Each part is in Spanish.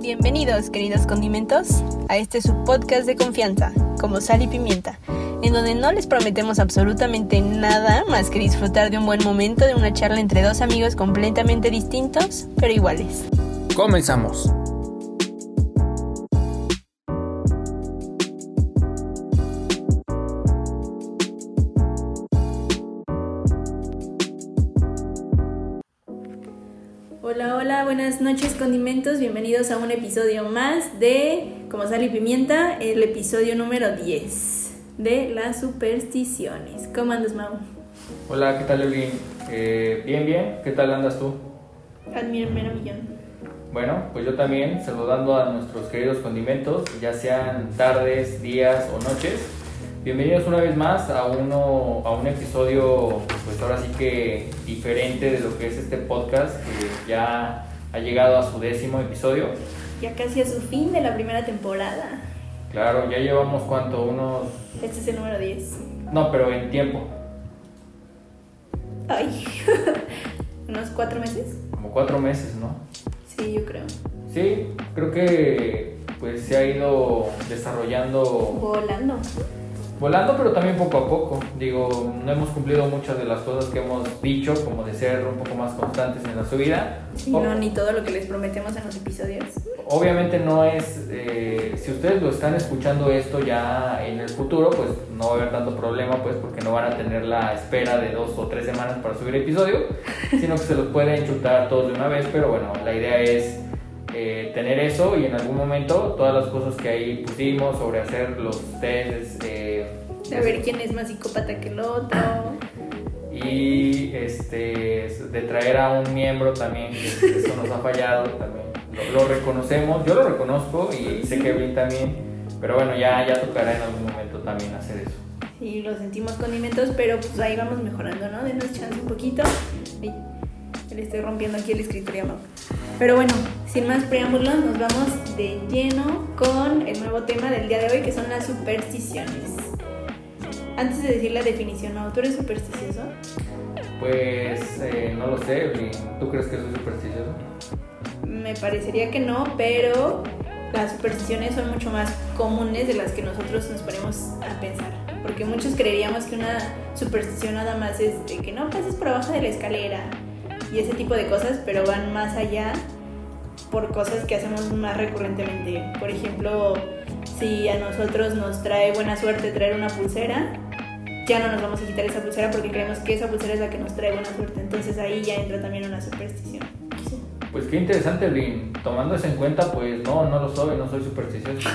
Bienvenidos, queridos condimentos, a este subpodcast de confianza, como sal y pimienta, en donde no les prometemos absolutamente nada más que disfrutar de un buen momento de una charla entre dos amigos completamente distintos, pero iguales. Comenzamos. Buenas noches condimentos, bienvenidos a un episodio más de Como sal y pimienta, el episodio número 10 de las supersticiones. ¿Cómo andas, Mau? Hola, ¿qué tal, Evelyn? Eh, bien, bien. ¿Qué tal andas tú? Admírame a millón. Bueno, pues yo también, saludando a nuestros queridos condimentos, ya sean tardes, días o noches. Bienvenidos una vez más a, uno, a un episodio, pues ahora sí que diferente de lo que es este podcast, que ya ha llegado a su décimo episodio. Ya casi a su fin de la primera temporada. Claro, ya llevamos cuánto, unos... Este es el número 10. No, pero en tiempo, Ay, unos cuatro meses. como cuatro meses, ¿no? Sí, yo creo. Sí, creo que pues se ha ido desarrollando Volando. Volando, pero también poco a poco. Digo, no hemos cumplido muchas de las cosas que hemos dicho, como de ser un poco más constantes en la subida. Sí, O- no, ni todo lo que les prometemos en los episodios. Obviamente no es, eh, si ustedes lo están escuchando esto ya en el futuro, pues no va a haber tanto problema, pues porque no van a tener la espera de dos o tres semanas para subir episodio, sino que se los pueden chutar todos de una vez, pero bueno, la idea es eh, tener eso y en algún momento todas las cosas que ahí pusimos sobre hacer los tests, eh, Ver quién es más psicópata que el otro. y este de traer a un miembro también que eso nos ha fallado también lo, lo reconocemos yo lo reconozco y sé que Evelyn también pero bueno ya ya tocará en algún momento también hacer eso Sí, lo sentimos condimentos, pero pues ahí vamos mejorando, ¿no? Denos chance un poquito. Ay, le estoy rompiendo aquí el escritorio, Mau. Pero bueno, sin más preámbulos, nos vamos de lleno con el nuevo tema del día de hoy, que son las supersticiones. Antes de decir la definición, ¿no? ¿Tú eres supersticioso? pues eh, no lo sé tú crees que soy supersticioso Me parecería que no, pero las supersticiones son mucho más comunes de las que nosotros nos ponemos a pensar. Porque muchos creeríamos que una superstición nada más es de que no pases por abajo de la escalera y ese tipo de cosas, pero van más allá por cosas que hacemos más recurrentemente. Por ejemplo, si a nosotros nos trae buena suerte traer una pulsera, ya no nos vamos a quitar esa pulsera porque creemos que esa pulsera es la que nos trae buena suerte. Entonces ahí ya entra también una superstición. Sí. pues qué interesante Evelyn tomando eso en cuenta pues no no lo soy no soy supersticioso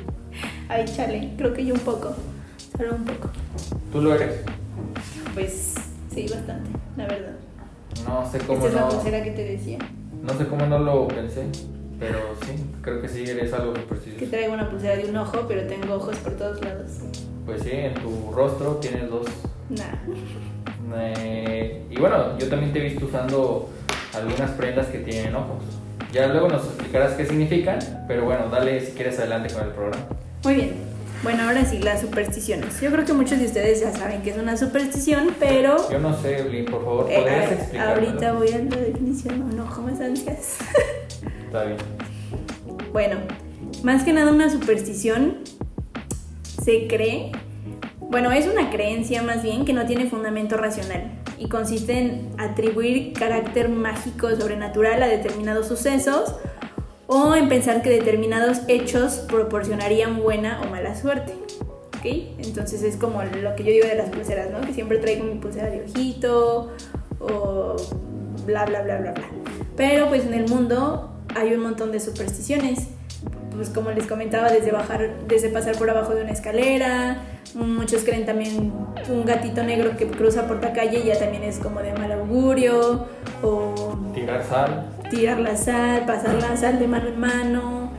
Ay, chale, creo que yo un poco, solo un poco. tú lo eres Pues sí, bastante, la verdad. no sé cómo Esta es la no pulsera que te decía, no sé cómo no lo pensé pero sí creo que sí eres algo que supersticioso traigo una pulsera de un ojo, pero tengo ojos por todos lados. Pues sí, en tu rostro tienes dos. Nah. Eh, y bueno, yo también te he visto usando algunas prendas que tienen ojos. Ya luego nos explicarás qué significan, pero bueno, dale si quieres adelante con el programa. Muy bien. Bueno, ahora sí, las supersticiones. Yo creo que muchos de ustedes ya saben que es una superstición, pero... Yo no sé, Evelyn, por favor, eh, ¿podrías explicar? ahorita voy a la definición, no, ojo más ansias. Está bien. Bueno, más que nada una superstición se cree, bueno, es una creencia más bien que no tiene fundamento racional y consiste en atribuir carácter mágico sobrenatural a determinados sucesos o en pensar que determinados hechos proporcionarían buena o mala suerte. ¿Ok? Entonces es como lo que yo digo de las pulseras, ¿no? Que siempre traigo mi pulsera de ojito o bla, bla, bla, bla, bla. Pero pues en el mundo hay un montón de supersticiones. Pues como les comentaba, desde bajar, desde pasar por abajo de una escalera, muchos creen también un gatito negro que cruza por la calle ya también es como de mal augurio, o Tirar sal, tirar la sal, pasar la sal de mano en mano,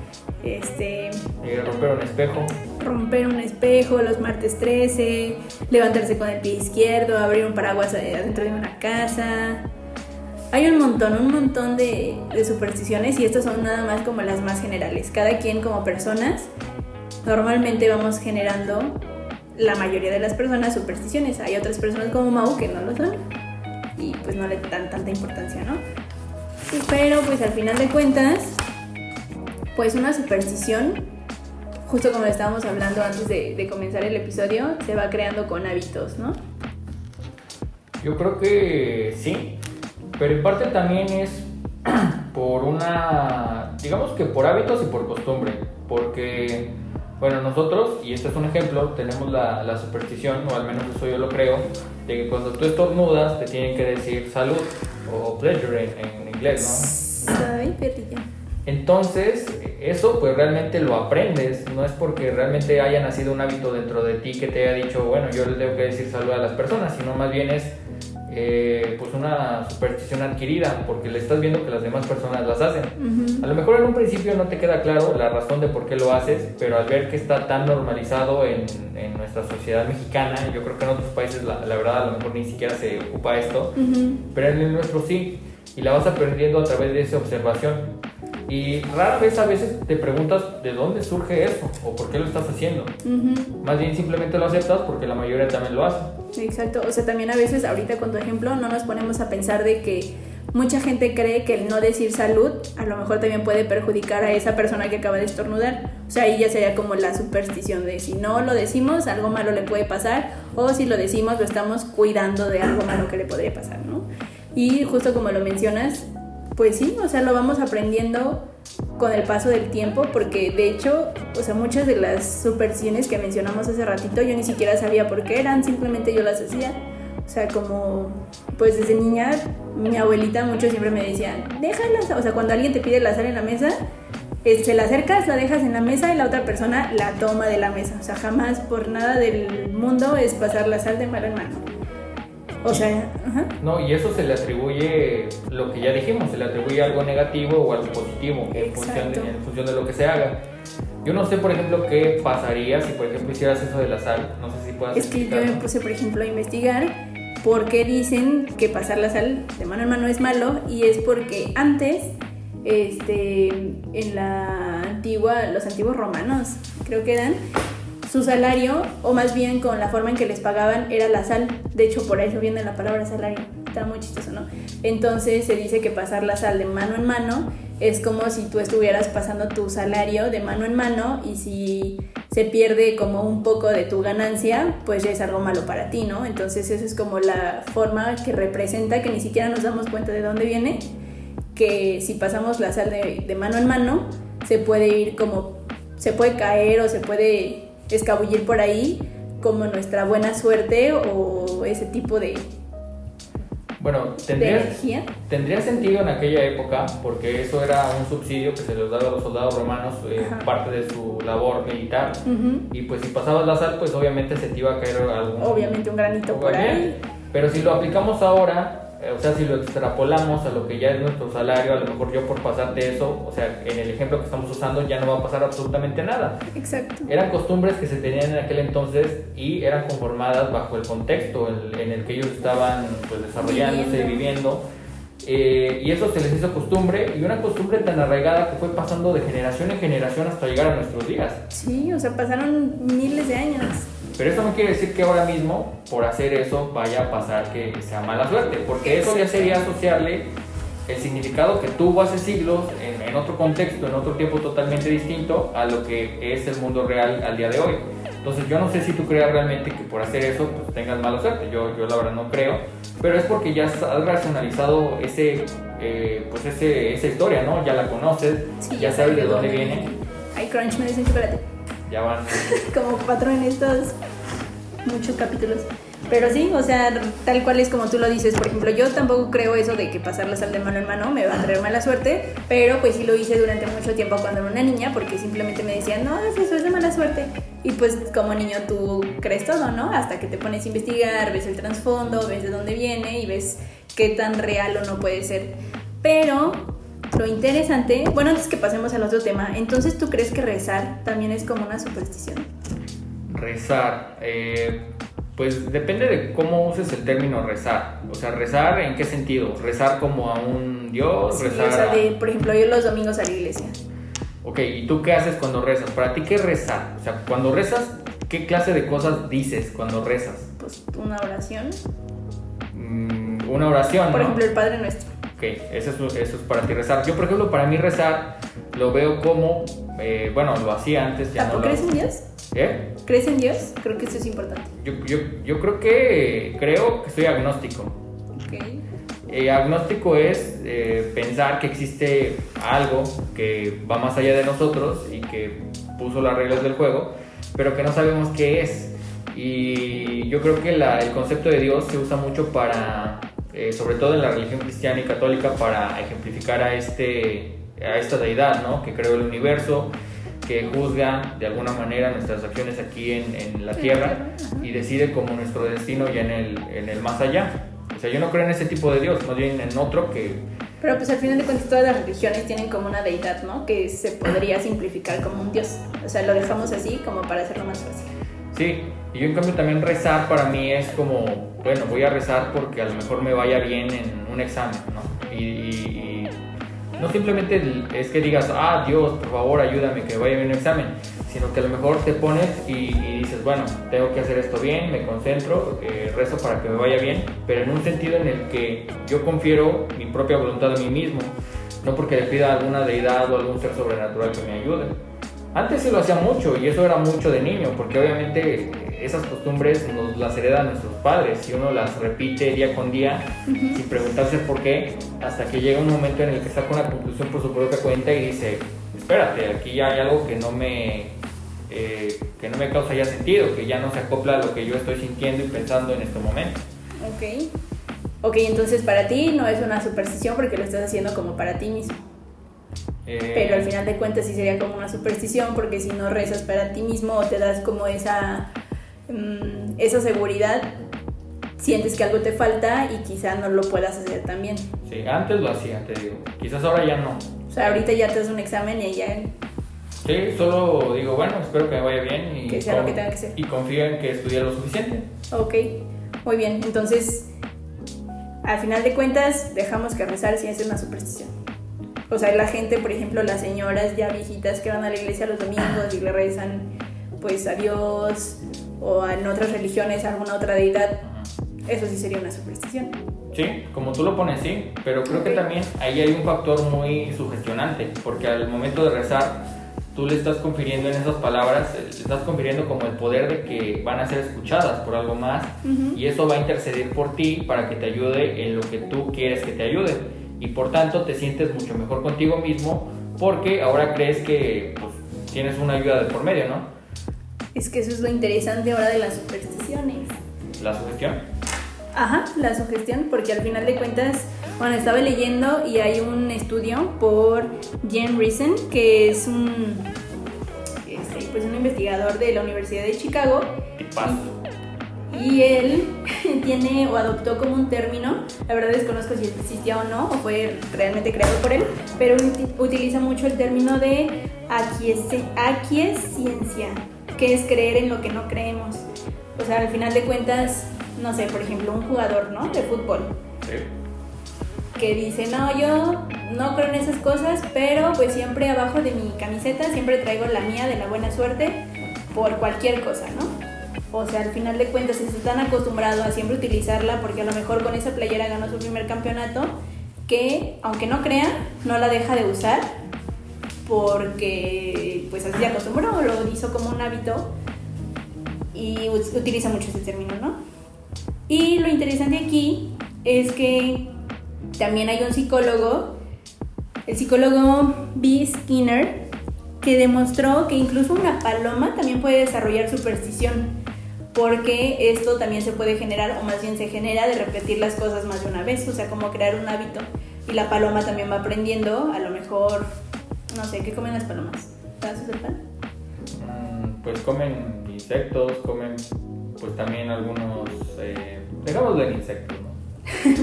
este, eh, romper un espejo. romper un espejo los martes 13, levantarse con el pie izquierdo, abrir un paraguas adentro de una casa. Hay un montón, un montón de, supersticiones y estas son nada más como las más generales. Cada quien como personas, normalmente vamos generando la mayoría de las personas supersticiones. Hay otras personas como Mau que no lo son y pues no le dan tanta importancia, ¿no? Pero pues al final de cuentas, Pues una superstición, justo como estábamos hablando antes de comenzar el episodio, se va creando con hábitos, ¿no? Yo creo que sí, pero en parte también es por una, digamos que por hábitos y por costumbre, porque, bueno, nosotros, y este es un ejemplo, tenemos la, la superstición, o al menos eso yo lo creo, de que cuando tú estornudas te tienen que decir salud o pleasure en, en inglés, ¿no? Ay, perrilla. Entonces, eso pues realmente lo aprendes, no es porque realmente haya nacido un hábito dentro de ti que te haya dicho, bueno, yo le tengo que decir salud a las personas, sino más bien es eh, pues una superstición adquirida, porque le estás viendo que las demás personas las hacen. Ujú. A lo mejor en un principio no te queda claro la razón de por qué lo haces, pero al ver que está tan normalizado en, en nuestra sociedad mexicana, yo creo que en otros países la, la verdad a lo mejor ni siquiera se ocupa esto, Ujú. pero en el nuestro sí, y la vas aprendiendo a través de esa observación. Y rara vez a veces te preguntas de dónde surge eso o por qué lo estás haciendo. Ujú. Más bien simplemente lo aceptas porque la mayoría también lo hace. Exacto, o sea, también a veces ahorita con tu ejemplo no nos ponemos a pensar de que mucha gente cree que el no decir salud a lo mejor también puede perjudicar a esa persona que acaba de estornudar. O sea, ahí ya sería como la superstición de si no lo decimos algo malo le puede pasar o si lo decimos lo estamos cuidando de algo malo que le podría pasar, ¿no? Y justo como lo mencionas, pues sí, o sea, lo vamos aprendiendo con el paso del tiempo, porque de hecho, o sea, muchas de las supersticiones que mencionamos hace ratito yo ni siquiera sabía por qué eran, simplemente yo las hacía. O sea, como, pues desde niña, mi abuelita mucho siempre me decía, déjalas, o sea, cuando alguien te pide la sal en la mesa, se la acercas, la dejas en la mesa y la otra persona la toma de la mesa. O sea, jamás por nada del mundo es pasar la sal de mano en mano. O sea, ajá. No, y eso se le atribuye lo que ya dijimos, se le atribuye algo negativo o algo positivo en función, de, en función de lo que se haga. Yo no sé, por ejemplo, qué pasaría si, por ejemplo, hicieras eso de la sal. No sé si puedas Es que yo me puse, por ejemplo, a investigar por qué dicen que pasar la sal de mano en mano es malo y es porque antes, este, en la antigua, los antiguos romanos, creo que eran, su salario, o más bien con la forma en que les pagaban, era la sal. De hecho, por eso viene la palabra salario. Está muy chistoso, ¿no? Entonces se dice que pasar la sal de mano en mano es como si tú estuvieras pasando tu salario de mano en mano y si se pierde como un poco de tu ganancia, pues ya es algo malo para ti, ¿no? Entonces eso es como la forma que representa que ni siquiera nos damos cuenta de dónde viene, que si pasamos la sal de, de mano en mano, se puede ir como, se puede caer o se puede escabullir por ahí como nuestra buena suerte o ese tipo de, Bueno, tendría, tendría sentido en aquella época porque eso era un subsidio que se les daba a los soldados romanos, eh, parte de su labor militar. Y pues si pasabas la sal, pues obviamente se te iba a caer algún... Obviamente un granito por ahí. Pero si lo aplicamos ahora, o sea, si lo extrapolamos a lo que ya es nuestro salario, a lo mejor yo por pasarte eso, o sea, en el ejemplo que estamos usando ya no va a pasar absolutamente nada. Exacto. Eran costumbres que se tenían en aquel entonces y eran conformadas bajo el contexto en, en el que ellos estaban pues, desarrollándose, Viviendo. viviendo. Eh, y eso se les hizo costumbre y una costumbre tan arraigada que fue pasando de generación en generación hasta llegar a nuestros días. Sí, o sea, pasaron miles de años. Pero eso no quiere decir que ahora mismo, por hacer eso, vaya a pasar que sea mala suerte, porque eso ya sería asociarle el significado que tuvo hace siglos, en, en otro contexto, en otro tiempo totalmente distinto a lo que es el mundo real al día de hoy. Entonces yo no sé si tú creas realmente que por hacer eso pues, tengas mala suerte, yo, yo la verdad no creo, pero es porque ya has racionalizado ese, eh, pues ese, esa historia, ¿no? Ya la conoces, Sí, ya sabes de dónde viene, Ay, Crunch me dicen chocolate. ya van... Como patrón en estos muchos capítulos. Pero sí, o sea, tal cual es como tú lo dices. Por ejemplo, yo tampoco creo eso de que pasar la sal de mano en mano me va a traer mala suerte, pero pues sí lo hice durante mucho tiempo cuando era una niña, porque simplemente me decían, no, eso es de mala suerte. Y pues como niño tú crees todo, ¿no? Hasta que te pones a investigar, ves el trasfondo, ves de dónde viene y ves qué tan real o no puede ser. Pero lo interesante, bueno, antes que pasemos al otro tema, entonces tú crees que rezar también es como una superstición. Rezar. eh, pues depende de cómo uses el término rezar. O sea, rezar en qué sentido? Rezar como a un Dios, Sí, rezar o sea, a- de, por ejemplo, yo los domingos a la iglesia. Ok, ¿y tú qué haces cuando rezas? ¿Para ti qué es rezar? O sea, cuando rezas, ¿qué clase de cosas dices cuando rezas? Pues una oración. Mm, una oración, Por ¿no? ejemplo, el Padre Nuestro. Ok, eso es, eso es para ti rezar. Yo, por ejemplo, para mí rezar lo veo como, eh, bueno, lo hacía antes, ya no lo crees en Dios? ¿Eh? ¿Crees en Dios? Creo que eso es importante. Yo, yo, yo creo que, creo que soy agnóstico. Okay. Eh, agnóstico es eh, pensar que existe algo que va más allá de nosotros y que puso las reglas del juego, pero que no sabemos qué es. Y yo creo que la, el concepto de Dios se usa mucho para, eh, sobre todo en la religión cristiana y católica, para ejemplificar a, este, a esta deidad, ¿no? Que creó el universo, que juzga de alguna manera nuestras acciones aquí en, en la tierra y decide como nuestro destino ya en el, en el más allá. O sea, yo no creo en ese tipo de Dios, más bien en otro que... Pero pues al final de cuentas todas las religiones tienen como una deidad, ¿no? Que se podría simplificar como un Dios. O sea, lo dejamos así como para hacerlo más fácil. Sí, y yo en cambio también rezar para mí es como, bueno, voy a rezar porque a lo mejor me vaya bien en un examen, ¿no? Y, y no simplemente es que digas, ah, Dios, por favor, ayúdame que vaya bien en un examen, sino que a lo mejor te pones y, dices, bueno, tengo que hacer esto bien, me concentro, eh, rezo para que me vaya bien, pero en un sentido en el que yo confiero mi propia voluntad a mí mismo, no porque le pida a alguna deidad o algún ser sobrenatural que me ayude. Antes sí lo hacía mucho y eso era mucho de niño, porque obviamente esas costumbres nos las heredan nuestros padres y uno las repite día con día sin preguntarse por qué, hasta que llega un momento en el que saca una conclusión por su propia cuenta y dice, espérate, aquí ya hay algo que no me eh, que no me causa ya sentido, que ya no se acopla a lo que yo estoy sintiendo y pensando en este momento. Ok. Ok, entonces para ti no es una superstición porque lo estás haciendo como para ti mismo. Eh, Pero al final de cuentas sí sería como una superstición porque si no rezas para ti mismo o te das como esa, mm, esa seguridad, sientes que algo te falta y quizá no lo puedas hacer también. Sí, antes lo hacía, te digo. Quizás ahora ya no. O sea, ahorita ya te das un examen y ya Sí, solo digo, bueno, espero que me vaya bien y, que sea lo que tenga que ser. y confío en que estudie lo suficiente. Ok, muy bien. Entonces, al final de cuentas, dejamos que rezar si es una superstición. O sea, la gente, por ejemplo, las señoras ya viejitas que van a la iglesia los domingos y le rezan pues a Dios o en otras religiones alguna otra deidad, eso sí sería una superstición. Sí, como tú lo pones, sí, pero creo que también ahí hay un factor muy sugestionante, porque al momento de rezar tú le estás confiriendo en esas palabras, le estás confiriendo como el poder de que van a ser escuchadas por algo más y eso va a interceder por ti para que te ayude en lo que tú quieres que te ayude y por tanto te sientes mucho mejor contigo mismo porque ahora crees que pues, tienes una ayuda de por medio, ¿no? Es que eso es lo interesante ahora de las supersticiones. ¿La sugestión? Ajá, la sugestión, porque al final de cuentas bueno, estaba leyendo y hay un estudio por Jen Reason, que es un, este, pues un investigador de la Universidad de Chicago. Y, él tiene o adoptó como un término, la verdad desconozco si existía o no, o fue realmente creado por él, pero utiliza mucho el término de aquiescencia, que es creer en lo que no creemos. O sea, al final de cuentas, no sé, por ejemplo, un jugador, ¿no? De fútbol. Sí que dice, no, yo no creo en esas cosas, pero pues siempre abajo de mi camiseta siempre traigo la mía de la buena suerte por cualquier cosa, ¿no? O sea, al final de cuentas se están acostumbrados a siempre utilizarla porque a lo mejor con esa playera ganó su primer campeonato, que aunque no crea, no la deja de usar porque pues así se acostumbró, lo hizo como un hábito y utiliza mucho ese término, ¿no? Y lo interesante aquí es que también hay un psicólogo, el psicólogo B. Skinner, que demostró que incluso una paloma también puede desarrollar superstición, porque esto también se puede generar, o más bien se genera de repetir las cosas más de una vez, o sea, como crear un hábito. Y la paloma también va aprendiendo, a lo mejor, no sé, ¿qué comen las palomas? ¿Pedazos de pan? Mm, pues comen insectos, comen pues también algunos, eh, de insectos, ¿no?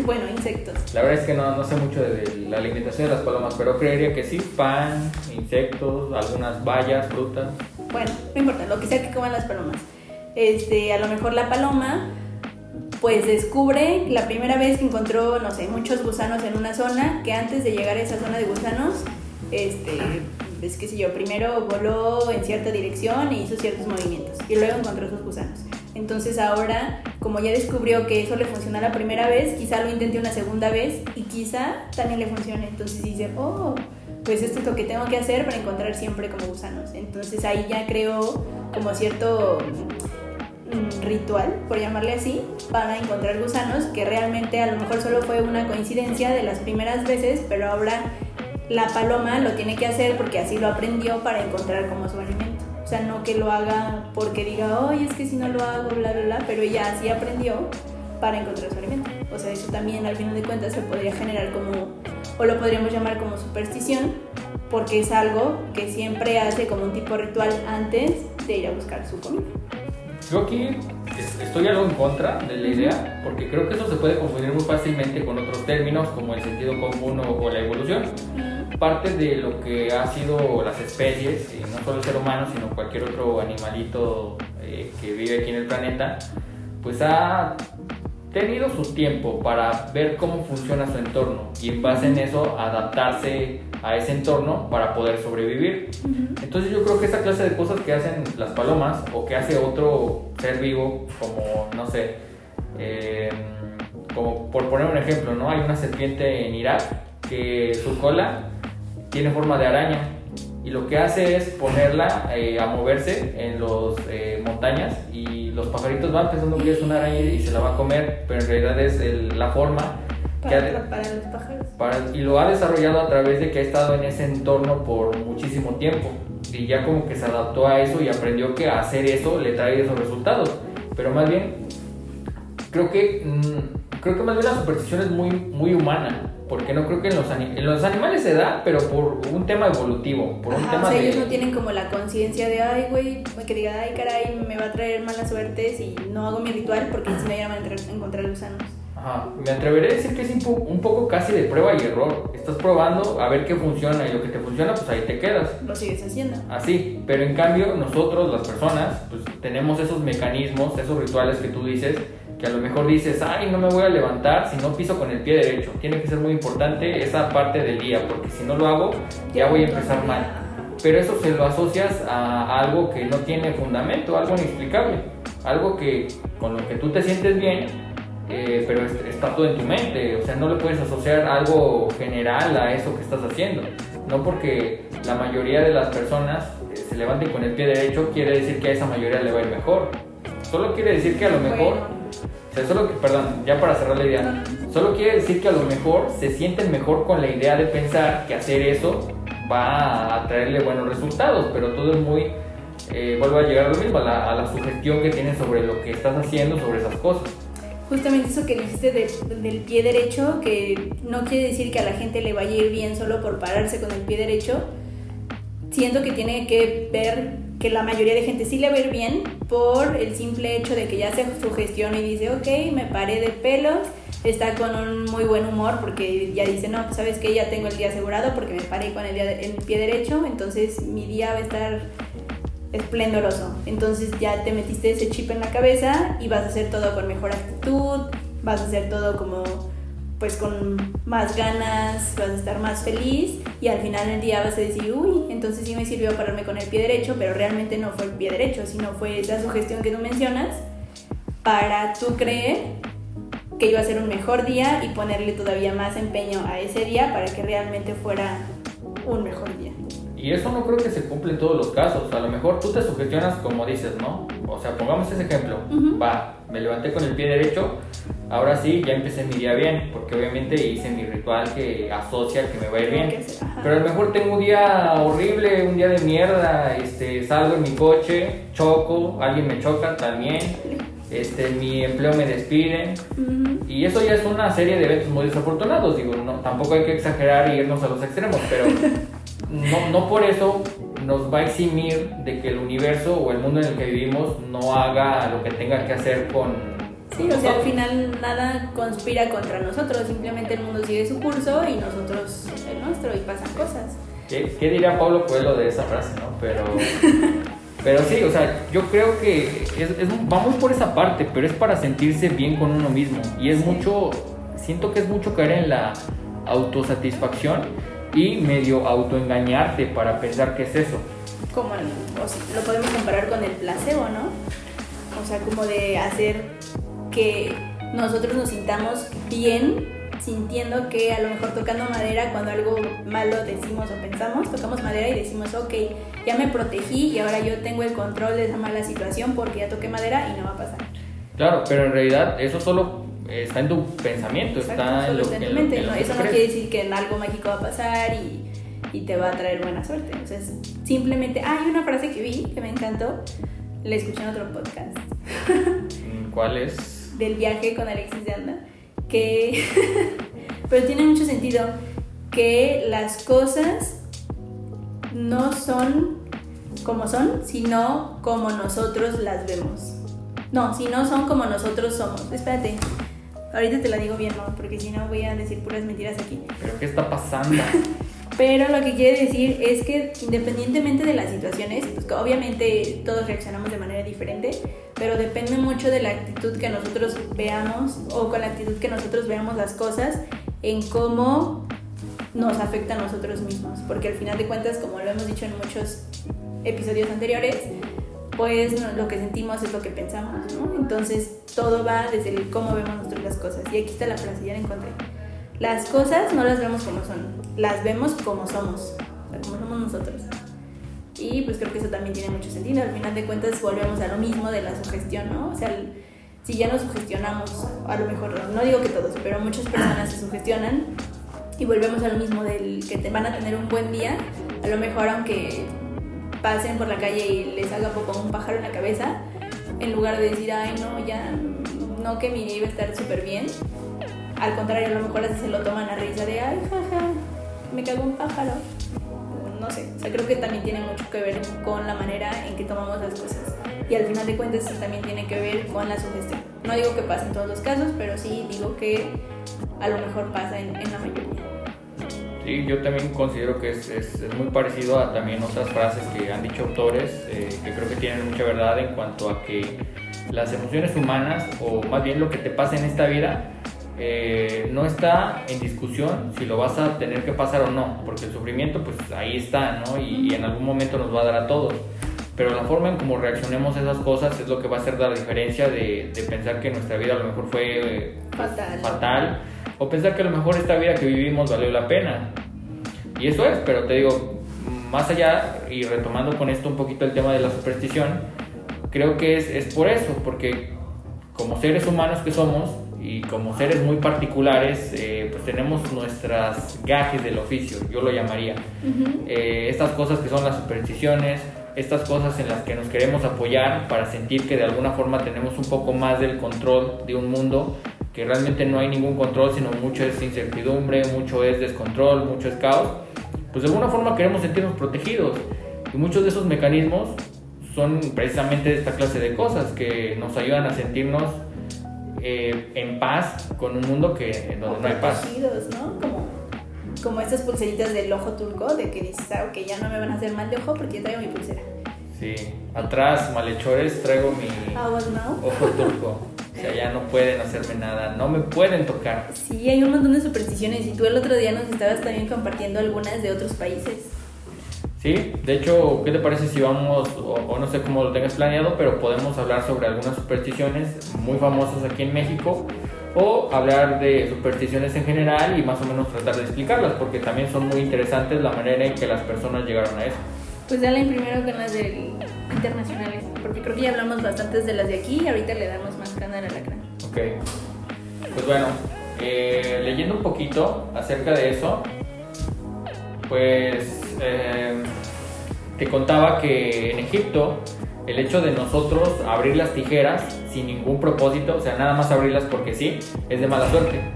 bueno, insectos. La verdad es que no, no, sé mucho de la alimentación de las palomas, pero creería que sí, pan, insectos, algunas bayas, frutas. Bueno, no importa, lo que sea que coman las palomas. Este, a lo mejor la paloma pues descubre la primera vez que encontró, no sé, muchos gusanos en una zona, que antes de llegar a esa zona de gusanos, este, es que sé yo, primero voló en cierta dirección e hizo ciertos movimientos y luego encontró esos gusanos. Entonces ahora, como ya descubrió que eso le funcionó la primera vez, quizá lo intente una segunda vez y quizá también le funcione. Entonces dice, oh, pues esto es lo que tengo que hacer para encontrar siempre como gusanos. Entonces ahí ya creo como cierto mm, ritual, por llamarle así, para encontrar gusanos, que realmente a lo mejor solo fue una coincidencia de las primeras veces, pero ahora la paloma lo tiene que hacer porque así lo aprendió para encontrar como su alimento. O sea, no que lo haga porque diga, oye, es que si no lo hago, bla, bla, bla, pero ella así aprendió para encontrar su alimento. O sea, eso también al final de cuentas se podría generar como, o lo podríamos llamar como superstición, porque es algo que siempre hace como un tipo ritual antes de ir a buscar su comida. Yo aquí estoy algo en contra de la idea, porque creo que eso se puede confundir muy fácilmente con otros términos como el sentido común o, la evolución. Parte de lo que ha sido las especies, y no solo el ser humano, sino cualquier otro animalito eh, que vive aquí en el planeta, pues ha tenido su tiempo para ver cómo funciona su entorno y en base en eso adaptarse a ese entorno para poder sobrevivir. Entonces yo creo que esa clase de cosas que hacen las palomas o que hace otro ser vivo, como no sé, em, como por poner un ejemplo, ¿no? Hay una serpiente en Irak que su cola tiene forma de araña y lo que hace es ponerla eh, a moverse en las eh, montañas y los pajaritos van pensando que es una araña y se la va a comer, pero en realidad es la forma para que los pájaros. Y lo ha desarrollado a través de que ha estado en ese entorno por muchísimo tiempo y ya como que se adaptó a eso y aprendió que hacer eso le trae esos resultados. Pero más bien, creo que, mm, creo que más bien la superstición es muy, muy humana porque no creo que en los, en los animales se da, pero por un tema evolutivo, por un tema o sea, ellos no tienen como la conciencia de, ay, güey, que diga, ay, caray, me va a traer mala suerte si no hago mi ritual porque si no ya van a encontrar gusanos. Ajá, me atreveré a decir que es un poco casi de prueba y error. Estás probando a ver qué funciona y lo que te funciona, pues ahí te quedas. Lo sigues haciendo. Así, pero en cambio nosotros, las personas, pues tenemos esos mecanismos, esos rituales que tú dices, que a lo mejor dices, ay, no me voy a levantar si no piso con el pie derecho. Tiene que ser muy importante esa parte del día, porque si no lo hago, ya voy a empezar mal. Pero eso se lo asocias a algo que no tiene fundamento, algo inexplicable, algo que con lo que tú te sientes bien, eh, pero está todo en tu mente, o sea, no le puedes asociar algo general a eso que estás haciendo. No porque la mayoría de las personas eh, se levanten con el pie derecho, quiere decir que a esa mayoría le va a ir mejor. Solo quiere decir que a lo mejor solo que, perdón, ya para cerrar la idea, solo quiere decir que a lo mejor se sienten mejor con la idea de pensar que hacer eso va a traerle buenos resultados, pero todo es muy, eh, vuelvo a llegar a lo mismo, a la, a la, sugestión que tienes sobre lo que estás haciendo, sobre esas cosas. Justamente eso que dijiste del pie derecho, que no quiere decir que a la gente le vaya a ir bien solo por pararse con el pie derecho, siento que tiene que ver que la mayoría de gente sí le va a ir bien por el simple hecho de que ya hace su y dice, ok, me paré de pelos, está con un muy buen humor porque ya dice, no, pues sabes que ya tengo el día asegurado porque me paré con el, día el pie derecho, entonces mi día va a estar esplendoroso. Entonces ya te metiste ese chip en la cabeza y vas a hacer todo con mejor actitud, vas a hacer todo como pues con más ganas, vas a estar más feliz y al final del día vas a decir, uy, entonces sí me sirvió pararme con el pie derecho, pero realmente no fue el pie derecho, sino fue esa sugestión que tú mencionas para tú creer que iba a ser un mejor día y ponerle todavía más empeño a ese día para que realmente fuera un mejor día. Y eso no creo que se cumple en todos los casos. A lo mejor tú te sugestionas como dices, ¿no? O sea, pongamos ese ejemplo. Va, me levanté con el pie derecho, ahora sí, ya empecé mi día bien, porque obviamente hice mi ritual que asocia que me va a ir bien. Pero a lo mejor tengo un día horrible, un día de mierda, este, salgo en mi coche, choco, alguien me choca también, este, mi empleo me despiden. Y eso ya es una serie de eventos muy desafortunados, digo, no, tampoco hay que exagerar y irnos a los extremos, pero no, no por eso nos va a eximir de que el universo o el mundo en el que vivimos no haga lo que tenga que hacer con... Sí, o sea, al final nada conspira contra nosotros, simplemente el mundo sigue su curso y nosotros el nuestro y pasan cosas. ¿Qué, qué diría Pablo Coelho de esa frase, no? Pero... Pero sí, o sea, yo creo que es, va muy por esa parte, pero es para sentirse bien con uno mismo. Y es mucho, siento que es mucho caer en la autosatisfacción y medio autoengañarte para pensar que es eso. Como lo podemos comparar con el placebo, ¿no? O sea, como de hacer que nosotros nos sintamos bien sintiendo que a lo mejor tocando madera, cuando algo malo decimos o pensamos, tocamos madera y decimos, ok, ya me protegí y ahora yo tengo el control de esa mala situación porque ya toqué madera y no va a pasar. Claro, pero en realidad eso solo está en tu pensamiento, está en lo, en no, Eso no quiere decir que algo mágico va a pasar y, y, te va a traer buena suerte. Entonces, simplemente, ah, hay una frase que vi que me encantó, la escuché en otro podcast. ¿Cuál es? Del viaje con Alexis de Anda, que, pero tiene mucho sentido, que las cosas no son como son, sino como nosotros las vemos. No, si no son como nosotros somos. Espérate, Ahorita te la digo bien, ¿no? Porque si no voy a decir puras mentiras aquí. ¿Pero qué está pasando? Pero lo que quiere decir es que independientemente de las situaciones, pues obviamente todos reaccionamos de manera diferente, pero depende mucho de la actitud que nosotros veamos o con la actitud que nosotros veamos las cosas en cómo nos afecta a nosotros mismos. Porque al final de cuentas, como lo hemos dicho en muchos episodios anteriores, pues lo que sentimos es lo que pensamos, ¿no? Entonces todo va desde el cómo vemos nosotros las cosas. Y aquí está la frase, ya la encontré. Las cosas no las vemos como son, las vemos como somos, o sea, como somos nosotros. Y pues creo que eso también tiene mucho sentido. Al final de cuentas volvemos a lo mismo de la sugestión, ¿no? O sea, si ya nos sugestionamos, a lo mejor, no digo que todos, pero muchas personas se sugestionan y volvemos a lo mismo del que te van a tener un buen día, a lo mejor aunque pasen por la calle y les haga poco un pájaro en la cabeza, en lugar de decir, ay, no, ya, no que mi día iba a estar súper bien. Al contrario, a lo mejor así se lo toman a risa de, ay, jaja, me cagó un pájaro. No sé, o sea, creo que también tiene mucho que ver con la manera en que tomamos las cosas. Y al final de cuentas también tiene que ver con la sugestión. No digo que pase en todos los casos, pero sí digo que a lo mejor pasa en, en la mayoría. Sí, yo también considero que es, es, muy parecido a también otras frases que han dicho autores eh, que creo que tienen mucha verdad en cuanto a que las emociones humanas o más bien lo que te pasa en esta vida eh, no está en discusión si lo vas a tener que pasar o no, porque el sufrimiento pues ahí está, ¿no? Y, en algún momento nos va a dar a todos. Pero la forma en cómo reaccionemos a esas cosas es lo que va a hacer la diferencia de, de pensar que nuestra vida a lo mejor fue eh, fatal. fatal o pensar que a lo mejor esta vida que vivimos valió la pena. Y eso es, pero te digo, más allá, y retomando con esto un poquito el tema de la superstición, creo que es, es por eso, porque como seres humanos que somos, y como seres muy particulares, eh, pues tenemos nuestras gajes del oficio, yo lo llamaría. Eh, estas cosas que son las supersticiones, estas cosas en las que nos queremos apoyar para sentir que de alguna forma tenemos un poco más del control de un mundo que realmente no hay ningún control, sino mucho es incertidumbre, mucho es descontrol, mucho es caos, pues de alguna forma queremos sentirnos protegidos. Y muchos de esos mecanismos son precisamente esta clase de cosas que nos ayudan a sentirnos eh, en paz con un mundo que, donde no hay paz. ¿no? Como, como estas pulseritas del ojo turco, de que dices, ah, ok, ya no me van a hacer mal de ojo porque yo traigo mi pulsera. Sí, atrás, malhechores, traigo mi ojo turco. O sea, ya no pueden hacerme nada, no me pueden tocar. Sí, hay un montón de supersticiones y tú el otro día nos estabas también compartiendo algunas de otros países. Sí, de hecho, ¿qué te parece si vamos, o, no sé cómo lo tengas planeado, pero podemos hablar sobre algunas supersticiones muy famosas aquí en México o hablar de supersticiones en general y más o menos tratar de explicarlas, porque también son muy interesantes la manera en que las personas llegaron a eso. Pues dale primero con las del internacionales, porque creo que ya hablamos bastantes de las de aquí y ahorita le damos más canal a la gran. Ok. Pues bueno, eh, leyendo un poquito acerca de eso, pues eh, te contaba que en Egipto el hecho de nosotros abrir las tijeras sin ningún propósito, o sea, nada más abrirlas porque sí, es de mala suerte.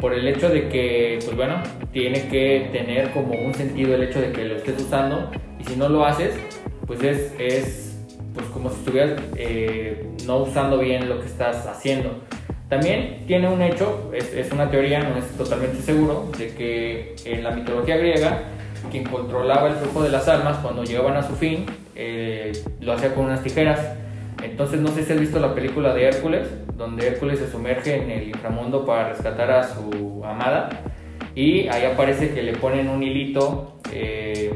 Por el hecho de que, pues bueno, tiene que tener como un sentido el hecho de que lo estés usando y si no lo haces, pues es, es pues como si estuvieras eh, no usando bien lo que estás haciendo. También tiene un hecho, es, es, una teoría, no es totalmente seguro, de que en la mitología griega quien controlaba el flujo de las almas cuando llegaban a su fin eh, lo hacía con unas tijeras. Entonces no sé si has visto la película de Hércules, donde Hércules se sumerge en el inframundo para rescatar a su amada y ahí aparece que le ponen un hilito eh,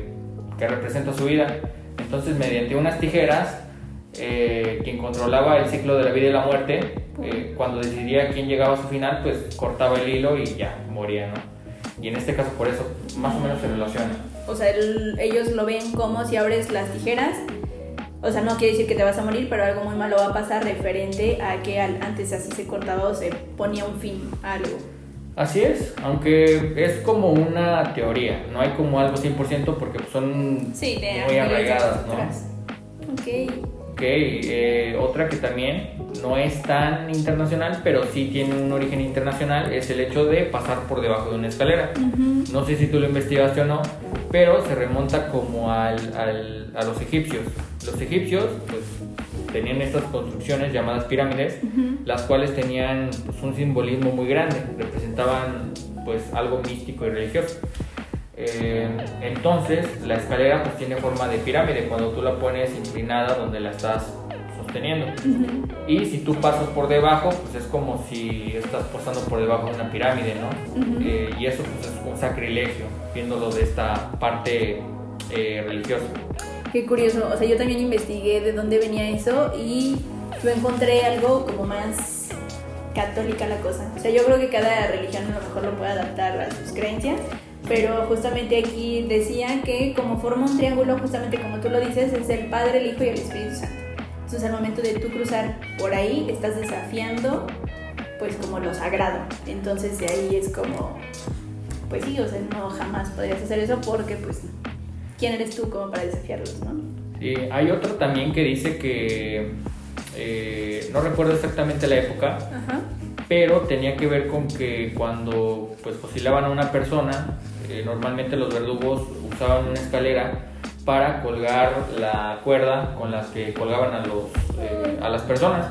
que representa su vida. Entonces mediante unas tijeras eh, quien controlaba el ciclo de la vida y la muerte, eh, cuando decidía quién llegaba a su final, pues cortaba el hilo y ya, moría, ¿no? Y en este caso por eso, más o menos se relaciona. O sea, el- ellos lo ven como si abres las tijeras. O sea, no quiere decir que te vas a morir, pero algo muy malo va a pasar referente a que antes así se cortaba o se ponía un fin a algo. Así es, aunque es como una teoría, no hay como algo 100% porque son Sí, muy arraigadas, ¿no? Ok. Ok, eh, otra que también no es tan internacional, pero sí tiene un origen internacional, es el hecho de pasar por debajo de una escalera. Ujú. No sé si tú lo investigaste o no, pero se remonta como al, al- a los egipcios. Los egipcios pues, tenían estas construcciones llamadas pirámides, Ujú. las cuales tenían pues, un simbolismo muy grande, representaban pues algo místico y religioso. Eh, entonces la escalera pues tiene forma de pirámide cuando tú la pones inclinada donde la estás sosteniendo. Ujú. Y si tú pasas por debajo, pues es como si estás pasando por debajo de una pirámide, ¿no? Ujú. Eh, y eso pues, es un sacrilegio, viéndolo de esta parte eh, religiosa. Qué curioso. O sea, yo también investigué de dónde venía eso y yo encontré algo como más católica la cosa. O sea, yo creo que cada religión a lo mejor lo puede adaptar a sus creencias, pero justamente aquí decía que como forma un triángulo, justamente como tú lo dices, es el Padre, el Hijo y el Espíritu Santo. Entonces al momento de tú cruzar por ahí, estás desafiando pues como lo sagrado. Entonces de ahí es como, pues sí, o sea, no jamás podrías hacer eso porque pues, ¿quién eres tú como para desafiarlos, no? Y hay otro también que dice que, eh, no recuerdo exactamente la época, Ajá. pero tenía que ver con que cuando pues fusilaban a una persona, eh, normalmente los verdugos usaban una escalera para colgar la cuerda con las que colgaban a, los, eh, a las personas.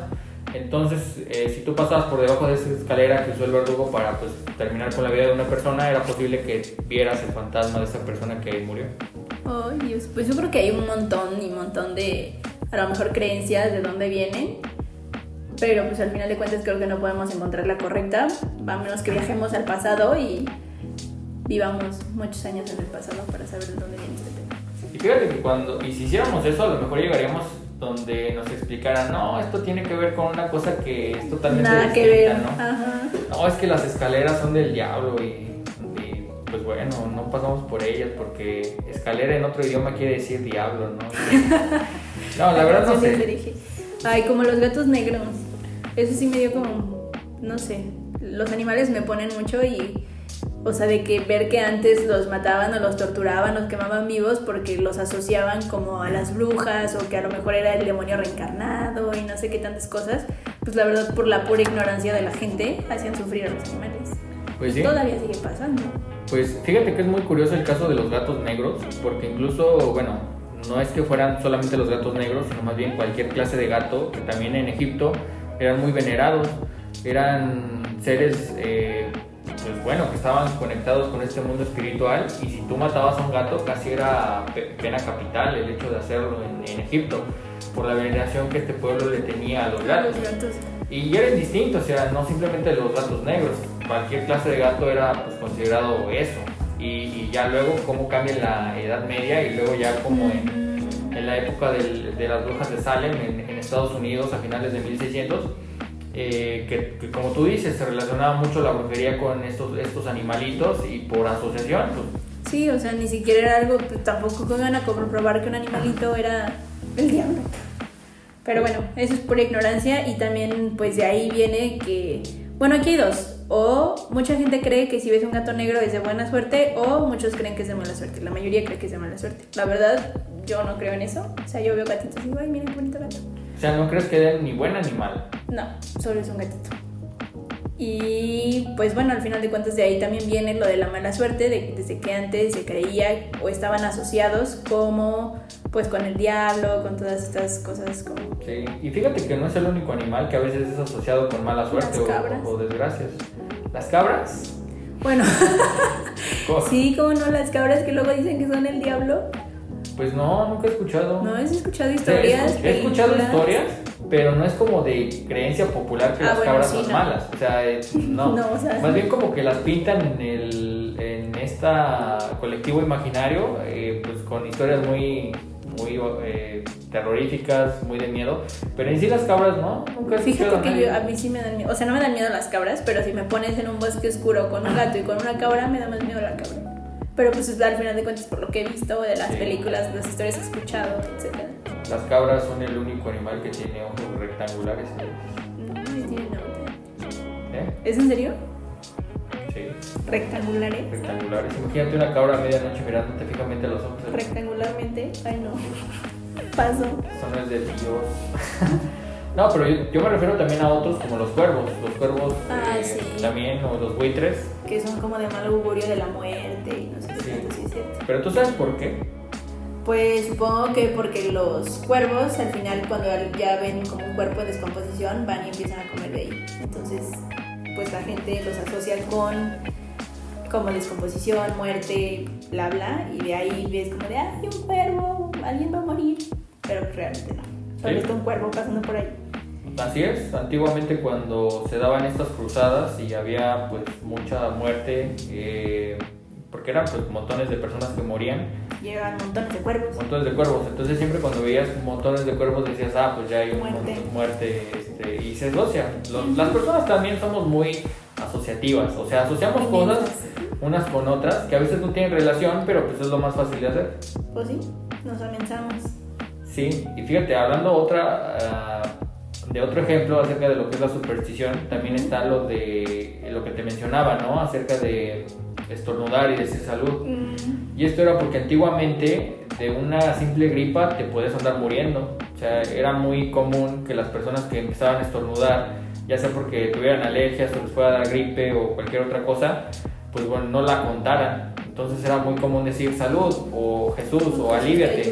Entonces, eh, si tú pasabas por debajo de esa escalera que usó el verdugo para pues, terminar con la vida de una persona, era posible que vieras el fantasma de esa persona que murió. Ay, Dios. Pues yo creo que hay un montón y montón de, a lo mejor, creencias de dónde vienen. Pero pues al final de cuentas creo que no podemos encontrar la correcta, a menos que viajemos al pasado y vivamos muchos años en el pasado para saber de dónde viene este tema. Y fíjate que cuando, y si hiciéramos eso, a lo mejor llegaríamos donde nos explicaran, no, esto tiene que ver con una cosa que es totalmente Nada que distinta, ver. ¿no? Ajá. No, es que las escaleras son del diablo y, y, pues bueno, no pasamos por ellas porque escalera en otro idioma quiere decir diablo, ¿no? No, la verdad no sé. Ay, como los gatos negros. Eso sí me dio como, no sé, los animales me ponen mucho y, o sea, de que ver que antes los mataban o los torturaban, los quemaban vivos porque los asociaban como a las brujas o que a lo mejor era el demonio reencarnado y no sé qué tantas cosas, pues la verdad por la pura ignorancia de la gente hacían sufrir a los animales. Pues sí. Todavía sigue pasando. Pues fíjate que es muy curioso el caso de los gatos negros, porque incluso, bueno, no es que fueran solamente los gatos negros, sino más bien cualquier clase de gato, que también en Egipto eran muy venerados, eran seres, eh, pues bueno, que estaban conectados con este mundo espiritual, y si tú matabas a un gato, casi era pe- pena capital el hecho de hacerlo en, en Egipto, por la veneración que este pueblo le tenía a los gatos. Los gatos. Y eran distintos, o sea, no simplemente los gatos negros, cualquier clase de gato era pues, considerado eso. Y, y ya luego cómo cambia la Edad Media y luego ya como en, en la época del- de las brujas de Salem en, en Estados Unidos a finales de 1600, eh, que, que como tú dices, se relacionaba mucho la brujería con estos, estos animalitos y por asociación, pues Sí, o sea, ni siquiera era algo, pues, tampoco iban a comprobar que un animalito era el diablo. Pero bueno, eso es por ignorancia y también pues de ahí viene que, bueno, aquí hay dos. O mucha gente cree que si ves un gato negro es de buena suerte o muchos creen que es de mala suerte. La mayoría cree que es de mala suerte. La verdad, yo no creo en eso. O sea, yo veo gatitos y digo, ay, mira qué bonito gato. O sea, no crees que den ni buena ni mala. No, solo es un gatito. Y pues bueno, al final de cuentas de ahí también viene lo de la mala suerte, de, desde que antes se creía o estaban asociados como pues con el diablo, con todas estas cosas como... Sí, y fíjate que no es el único animal que a veces es asociado con mala suerte Las o- desgracias. Las cabras. Bueno, sí, como no, las cabras que luego dicen que son el diablo. Pues no, nunca he escuchado. No, has escuchado historias. he, escuchado películas? historias, pero no es como de creencia popular que Ah, las bueno, cabras sí, son no. malas. O sea, eh, no. No, o sea, Más bien como que las pintan en el en esta colectivo imaginario, eh, pues con historias muy muy eh, terroríficas, muy de miedo, pero en sí las cabras no, nunca Fíjate que yo, a mí sí me dan miedo. O sea, no me dan miedo las cabras, pero si me pones en un bosque oscuro con un gato y con una cabra, me da más miedo la cabra. Pero pues al final de cuentas, por lo que he visto de las Sí. películas, las historias que he escuchado, etc. Las cabras son el único animal que tiene ojos rectangulares. No, no tiene nada. ¿eh? ¿Es en serio? Sí, Rectangulares. rectangulares. Imagínate una cabra a medianoche mirándote fijamente a los ojos. Rectangularmente. Ay, no. Paso. Eso no es de Dios. no, pero yo, yo me refiero también a otros como los cuervos. Los cuervos Ah, eh, sí. también, o los buitres. Que son como de mal augurio de la muerte y no sé qué Sí. tanto, sí es cierto. Pero tú sabes por qué. Pues supongo que porque los cuervos al final cuando ya ven como un cuerpo en descomposición van y empiezan a comer de ahí. Entonces pues la gente los asocia con como descomposición, muerte, bla bla y de ahí ves como de ay un cuervo, alguien va a morir. Pero realmente no. Solo está un cuervo pasando por ahí. Así es, antiguamente cuando se daban estas cruzadas y había pues mucha muerte, eh, porque eran pues montones de personas que morían, Llegan montones de cuervos. montones de cuervos, entonces siempre cuando veías montones de cuervos decías, ah, pues ya hay un Muerte. montón- muerte, este, y se asocia. Los- las personas también somos muy asociativas, o sea, asociamos cosas unas con otras que a veces no tienen relación, pero pues es lo más fácil de hacer. Pues sí, nos amenazamos. Sí, y fíjate, hablando otra, ah, de otro ejemplo acerca de lo que es la superstición, también está lo de lo que te mencionaba, ¿no? Acerca de estornudar y decir salud. Mm, Y esto era porque antiguamente de una simple gripa te puedes andar muriendo. O sea, era muy común que las personas que empezaban a estornudar, ya sea porque tuvieran alergias o les fuera a dar gripe o cualquier otra cosa, pues bueno, no la contaran. Entonces era muy común decir salud o Jesús o aliviate.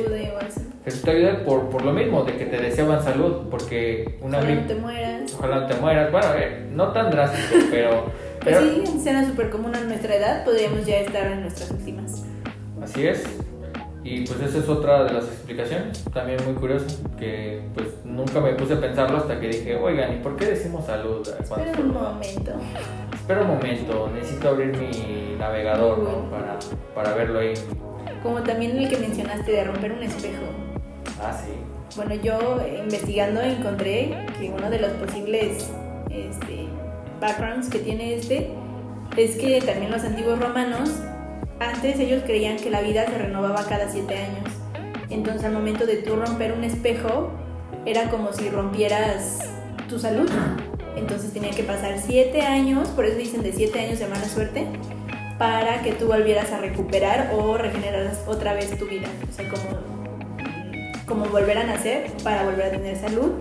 Te ayuda por, por lo mismo, de que te deseaban salud, porque una Ojalá no te mueras. Ojalá no te mueras. Bueno, eh, no tan drástico, pero... Pues pero sí, en escena súper común a nuestra edad, podríamos ya estar en nuestras últimas. Así es. Y pues esa es otra de las explicaciones, también muy curiosa, que pues nunca me puse a pensarlo hasta que dije, oigan, ¿y por qué decimos salud? Espera un estornudamos?" momento. Espera un momento, necesito abrir mi navegador, ¿no? Para, para verlo ahí. Como también el que mencionaste de romper un espejo. Ah, sí. Bueno, yo investigando encontré que uno de los posibles este, backgrounds que tiene este es que también los antiguos romanos, antes ellos creían que la vida se renovaba cada siete años. Entonces al momento de tú romper un espejo, era como si rompieras tu salud. Entonces tenían que pasar siete años, por eso dicen de siete años de mala suerte, para que tú volvieras a recuperar o regeneraras otra vez tu vida. O sea, como, como volver a nacer para volver a tener salud,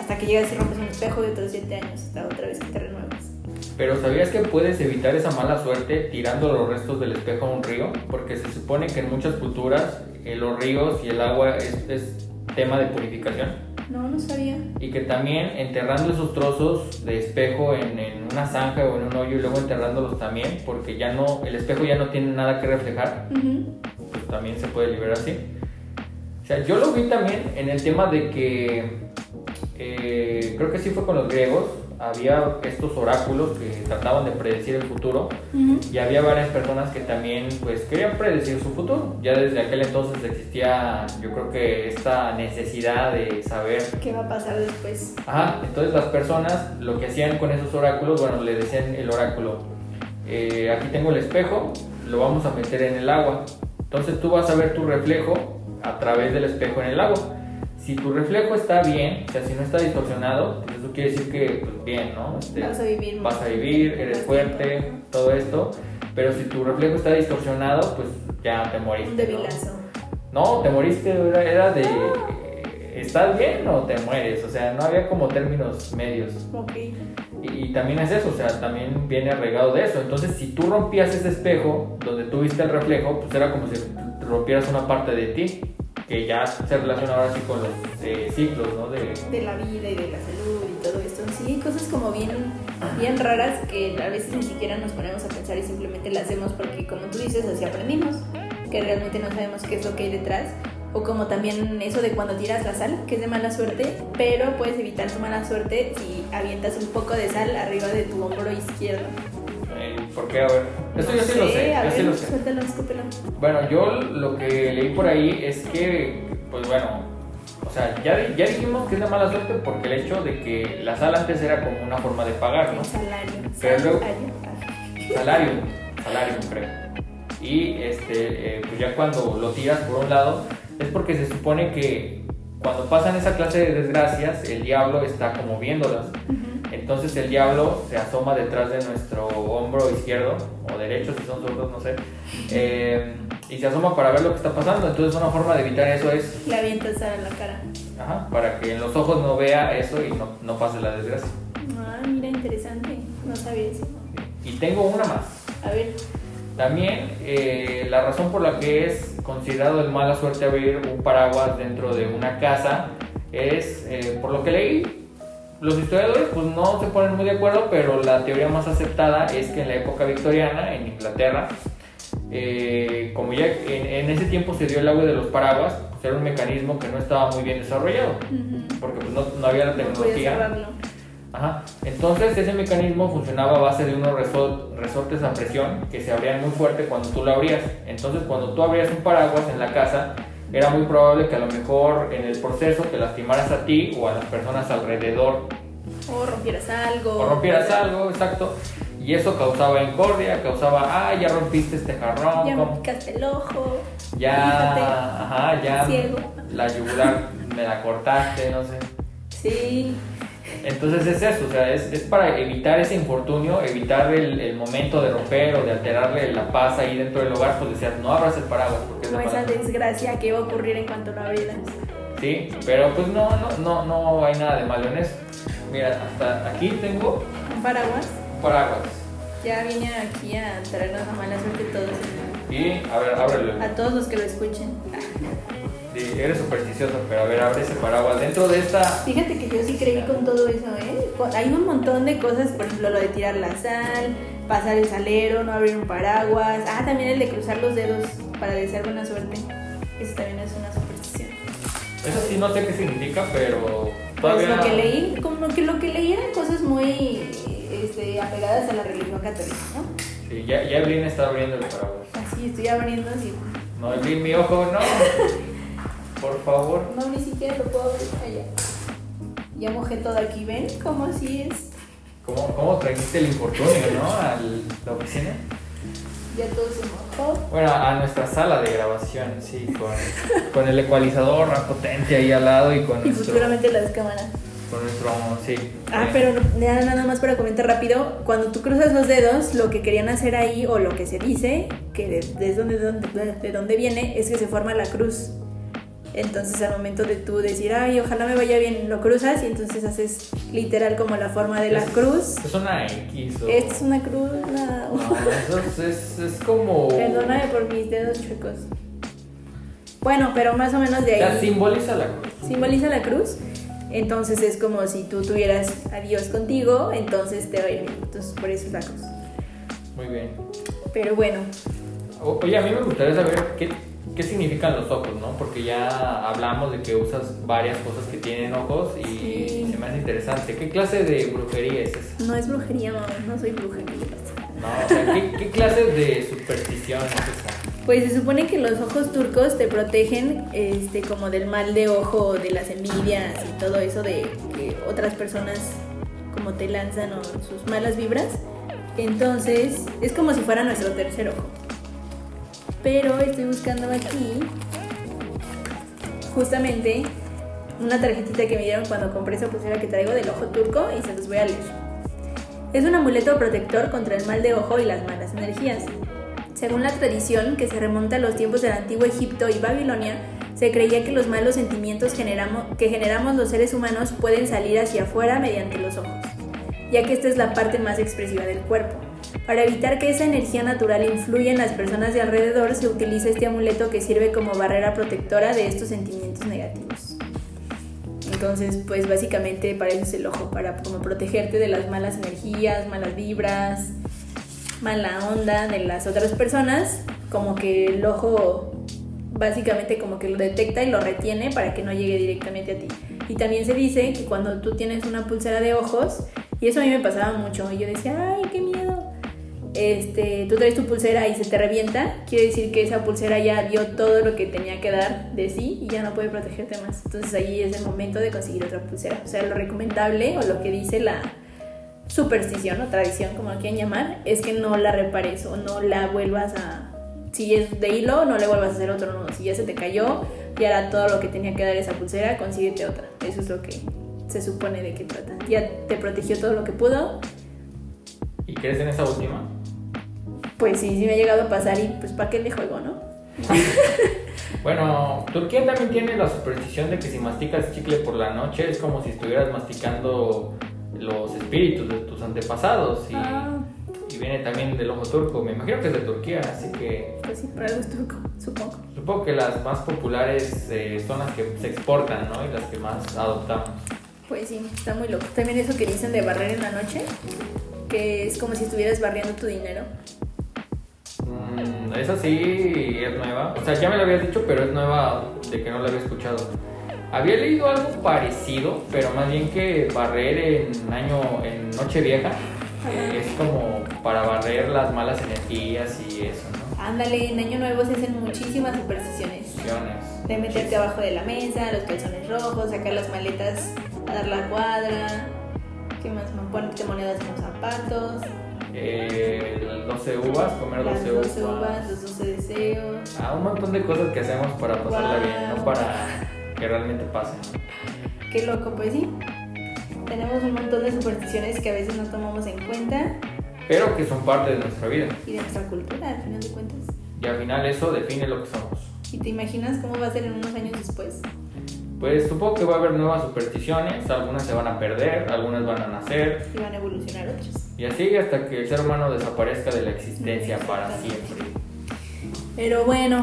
hasta que llegas y rompes un espejo de otros siete años, hasta otra vez que te renuevas. Pero ¿sabías que puedes evitar esa mala suerte tirando los restos del espejo a un río? Porque se supone que en muchas culturas eh, los ríos y el agua es, es tema de purificación. No, no sabía. Y que también enterrando esos trozos de espejo en, en una zanja o en un hoyo y luego enterrándolos también, porque ya no, el espejo ya no tiene nada que reflejar, Ujú. pues también se puede liberar así. Sea, yo lo vi también en el tema de que, eh, creo que sí fue con los griegos, había estos oráculos que trataban de predecir el futuro Ujú. y había varias personas que también pues querían predecir su futuro. Ya desde aquel entonces existía yo creo que esta necesidad de saber ¿Qué va a pasar después? Ajá, entonces las personas lo que hacían con esos oráculos, bueno, le decían el oráculo, eh, aquí tengo el espejo, lo vamos a meter en el agua. Entonces tú vas a ver tu reflejo a través del espejo en el agua. Si tu reflejo está bien, o sea, si no está distorsionado, pues eso quiere decir que, pues bien, ¿no? Este, Vas a vivir vas a vivir, eres fuerte, todo esto. Pero si tu reflejo está distorsionado, pues ya te moriste. Un ¿no? debilazo. No, te moriste, era, era de. ¿Estás bien o te mueres? O sea, no había como términos medios. Ok. Y, y también es eso, o sea, también viene arraigado de eso. Entonces, si tú rompías ese espejo donde tú viste el reflejo, pues era como si rompieras una parte de ti, que ya se relaciona ahora sí con los eh, ciclos, ¿no? De, de la vida y de la salud y todo esto. Sí, cosas como bien, bien raras que a veces ni siquiera nos ponemos a pensar y simplemente las hacemos porque, como tú dices, así aprendimos, que realmente no sabemos qué es lo que hay detrás. O como también eso de cuando tiras la sal, que es de mala suerte, pero puedes evitar tu mala suerte si avientas un poco de sal arriba de tu hombro izquierdo. ¿Por qué? A ver, eso No yo sí lo sé, a yo sí ver, lo sé. suéltalo, escúpelo. Bueno, yo lo que leí por ahí es que pues bueno, o sea, ya, ya dijimos que es de mala suerte porque el hecho de que la sal antes era como una forma de pagar, ¿no? Salario. Pero luego- salario. Salario, salario, creo. Y este, eh, pues ya cuando lo tiras por un lado, es porque se supone que cuando pasan esa clase de desgracias, el diablo está como viéndolas. Entonces el diablo se asoma detrás de nuestro hombro izquierdo o derecho, si son sordos, no sé, eh, y se asoma para ver lo que está pasando. Entonces una forma de evitar eso es, Le avientas sal a la cara. ajá, para que en los ojos no vea eso y no, no pase la desgracia. Ah, mira, interesante. No sabía eso. Y tengo una más. A ver. También eh, la razón por la que es considerado de mala suerte abrir un paraguas dentro de una casa es, eh, por lo que leí, los historiadores pues no se ponen muy de acuerdo, pero la teoría más aceptada es que en la época victoriana, en Inglaterra, eh, como ya en, en ese tiempo se dio el agua de los paraguas, pues era un mecanismo que no estaba muy bien desarrollado, Ujú. porque pues, no, no había la tecnología. Ajá. Entonces ese mecanismo funcionaba a base de unos resortes a presión que se abrían muy fuerte cuando tú lo abrías. Entonces cuando tú abrías un paraguas en la casa, era muy probable que a lo mejor en el proceso te lastimaras a ti o a las personas alrededor O rompieras algo. o rompieras algo, exacto. Y eso causaba incordia, causaba, ah, ya rompiste este jarrón, Ya me picaste el ojo. ya, Fíjate. ajá, ya Ciego. la yugular me la cortaste, no sé. Sí. Entonces es eso, o sea, es, es para evitar ese infortunio, evitar el, el momento de romper o de alterarle la paz ahí dentro del hogar, pues decías, no abras el paraguas porque de esa desgracia que iba a ocurrir en cuanto lo abrieras. Sí, pero pues no, no, no, no hay nada de malo en eso. Mira, hasta aquí tengo Un paraguas. un paraguas. Ya vine aquí a traernos la mala suerte todos. Y, a ver, ábrelo. A todos los que lo escuchen. Sí, eres supersticioso, pero a ver, abre ese paraguas. Dentro de esta... Fíjate que yo sí creí con todo eso, ¿eh? Hay un montón de cosas, por ejemplo, lo de tirar la sal, pasar el salero, no abrir un paraguas. Ah, también el de cruzar los dedos para desear buena suerte. Eso también es una superstición. Eso sí no sé qué significa, pero Pues todavía... lo que leí, como que lo que leí eran cosas muy este, apegadas a la religión católica, ¿no? Sí, ya, ya Evelyn está abriendo el paraguas. Así estoy abriendo así. No, Evelyn, mi ojo, no. Por favor. No, ni siquiera lo puedo abrir allá. Ya mojé todo aquí, ¿ven? Como así es. ¿Cómo, cómo trajiste el infortunio, no? A la oficina. Ya todo se mojó. Bueno, a nuestra sala de grabación, sí, con, con el ecualizador potente ahí al lado y con Y nuestro. futuramente las cámaras. Con nuestro. Sí. Ah, pero nada, nada más para comentar rápido, cuando tú cruzas los dedos, lo que querían hacer ahí, o lo que se dice, que de, de dónde, de, dónde, de dónde viene, es que se forma la cruz. Entonces al momento de tú decir, ay, ojalá me vaya bien, lo cruzas y entonces haces literal como la forma de la cruz. Es una X o. Es una cruz, una... No, eso es, es, como. Perdóname por mis dedos chuecos. Bueno, pero más o menos de O sea, ahí simboliza la cruz. simboliza la cruz. Entonces es como si tú tuvieras a Dios contigo, entonces te va a ir bien. Entonces por eso es la cruz. Muy bien. Pero bueno, O- Oye, a mí me gustaría saber qué, qué significan los ojos, ¿no? Porque ya hablamos de que usas varias cosas que tienen ojos y Sí. se me hace interesante. ¿Qué clase de brujería es esa? no es brujería, mamá, no soy bruja, ¿qué le pasa? No, o sea, ¿qué, qué clase de superstición es esa? Pues se supone que los ojos turcos te protegen este, como del mal de ojo, de las envidias y todo eso de que otras personas como te lanzan o sus malas vibras. Entonces es como si fuera nuestro tercer ojo. Pero estoy buscando aquí justamente una tarjetita que me dieron cuando compré esa pulsera que traigo del ojo turco y se los voy a leer. Es un amuleto protector contra el mal de ojo y las malas energías. Según la tradición, que se remonta a los tiempos del antiguo Egipto y Babilonia, se creía que los malos sentimientos que generamos los seres humanos pueden salir hacia afuera mediante los ojos, ya que esta es la parte más expresiva del cuerpo. Para evitar que esa energía natural influya en las personas de alrededor, se utiliza este amuleto que sirve como barrera protectora de estos sentimientos negativos. Entonces, pues básicamente para eso es el ojo, para como protegerte de las malas energías, malas vibras, mala onda de las otras personas, como que el ojo básicamente como que lo detecta y lo retiene para que no llegue directamente a ti. Y también se dice que cuando tú tienes una pulsera de ojos, y eso a mí me pasaba mucho, y yo decía, ay, qué miedo. Este, tú traes tu pulsera y se te revienta, quiere decir que esa pulsera ya dio todo lo que tenía que dar de sí y ya no puede protegerte más. Entonces ahí es el momento de conseguir otra pulsera. O sea, lo recomendable o lo que dice la superstición o tradición, como lo quieran llamar, es que no la repares o no la vuelvas a... Si es de hilo, no le vuelvas a hacer otro nudo. Si ya se te cayó y hará todo lo que tenía que dar esa pulsera, consíguete otra. Eso es lo que se supone de que trata. Ya te protegió todo lo que pudo. ¿Y crees en esa última? Pues sí, sí me ha llegado a pasar y pues para qué le juego, ¿no? Bueno, Turquía también tiene la superstición de que si masticas chicle por la noche es como si estuvieras masticando los espíritus de tus antepasados y, Ah, y viene también del ojo turco, me imagino que es de Turquía, así que pues sí, para algo es turco, supongo. supongo que las más populares eh, son las que se exportan, ¿no? Y las que más adoptamos. Pues sí, está muy loco. También eso que dicen de barrer en la noche, que es como si estuvieras barriendo tu dinero. Mm, esa sí es nueva, o sea, ya me lo habías dicho, pero es nueva de que no la había escuchado. Había leído algo parecido, pero más bien que barrer en año, en noche vieja, eh, es como para barrer las malas energías y eso, ¿no? Ándale, en Año Nuevo se hacen muchísimas supersticiones. De meterte abajo de la mesa, los calzones rojos, sacar las maletas a dar la cuadra. ¿Qué más? Ponerte monedas en los zapatos. Eh, las 12 uvas, comer Las 12 12 uvas. uvas, los 12 deseos. Ah, un montón de cosas que hacemos para pasarla Wow. bien, no para que realmente pase. Qué loco, pues sí. Tenemos un montón de supersticiones que a veces no tomamos en cuenta Pero que son parte de nuestra vida. y de nuestra cultura, al final de cuentas. Y al final eso define lo que somos. ¿Y te imaginas cómo va a ser en unos años después? Pues supongo que va a haber nuevas supersticiones, algunas se van a perder, algunas van a nacer, Y van a evolucionar otras. Y así hasta que el ser humano desaparezca de la existencia para siempre. Pero bueno,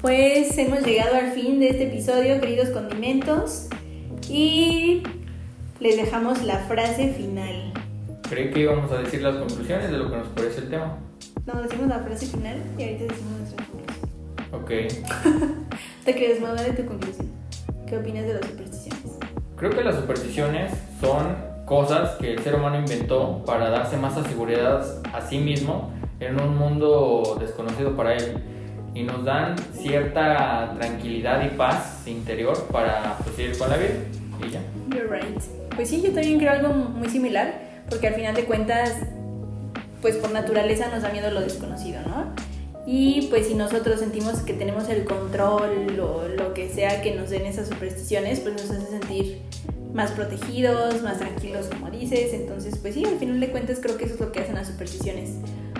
pues hemos llegado al fin de este episodio, queridos condimentos. Y les dejamos la frase final. Creí que íbamos a decir las conclusiones de lo que nos parece el tema. No, decimos la frase final y ahorita decimos nuestra conclusión. Ok. Te quieres mover de tu conclusión. ¿Qué opinas de las supersticiones? Creo que las supersticiones son cosas que el ser humano inventó para darse más seguridad a sí mismo en un mundo desconocido para él. Y nos dan cierta tranquilidad y paz interior para pues, seguir con la vida. Y ya. You're right. Pues sí, yo también creo algo muy similar, porque al final de cuentas, pues por naturaleza nos da miedo lo desconocido, ¿no? Y pues si nosotros sentimos que tenemos el control o lo que sea que nos den esas supersticiones, pues nos hace sentir más protegidos, más tranquilos, como dices. Entonces, pues sí, al final de cuentas creo que eso es lo que hacen las supersticiones.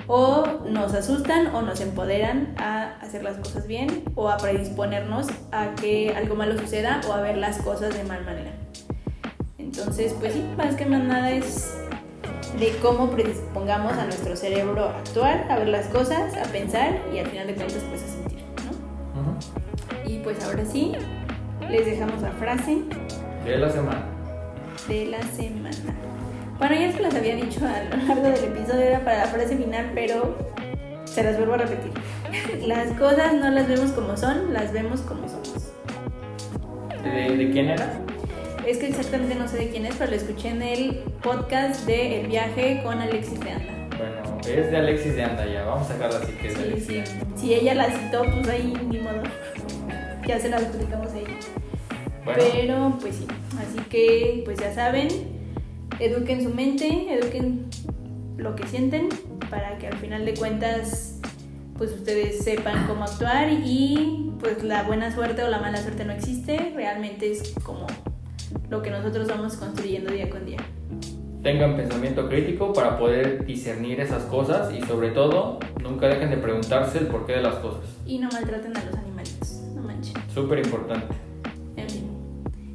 O nos asustan o nos empoderan a hacer las cosas bien o a predisponernos a que algo malo suceda o a ver las cosas de mal manera. Entonces, pues sí, más que más nada es de cómo predispongamos a nuestro cerebro a actuar, a ver las cosas, a pensar y al final de cuentas pues a sentir, ¿no? Ujú. Y pues ahora sí, les dejamos la frase De la semana. de la semana. Bueno, ya se las había dicho a lo largo del episodio, era para la frase final, pero se las vuelvo a repetir. Las cosas no las vemos como son, las vemos como somos. ¿De, de quién era? Es que exactamente no sé de quién es, pero lo escuché en el podcast de El viaje con Alexis de Anda. Bueno, es de Alexis de Anda ya. Vamos a sacarla así que es de Sí, Alexis. sí. Si ella la citó, pues ahí ni modo. Ya se la explicamos a ella. Bueno, Pero pues sí. Así que pues ya saben, eduquen su mente, eduquen lo que sienten para que al final de cuentas pues ustedes sepan cómo actuar y pues la buena suerte o la mala suerte no existe, realmente es como lo que nosotros vamos construyendo día con día. tengan pensamiento crítico para poder discernir esas cosas y sobre todo nunca dejen de preguntarse el porqué de las cosas. Y no maltraten a los animalitos, no manchen. Súper importante.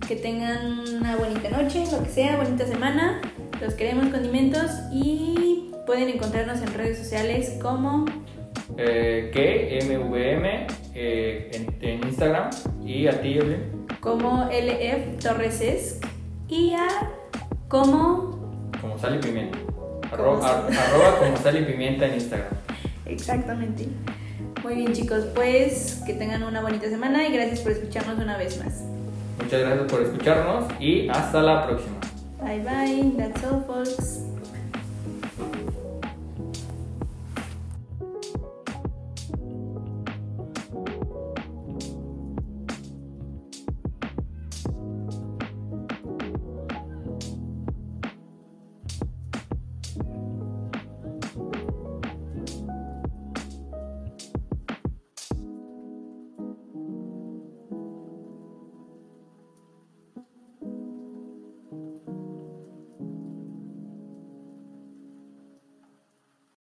Que tengan una bonita noche, lo que sea, bonita semana. Los queremos condimentos y pueden encontrarnos en redes sociales como Eh, que MVM eh, en, en Instagram y a ti, como LF Torres y a como como sal y pimienta. Arro- ar- arroba como sal y pimienta en Instagram. exactamente. Muy bien chicos, pues que tengan una bonita semana y gracias por escucharnos una vez más. Muchas gracias por escucharnos y hasta la próxima. Bye bye, that's all folks.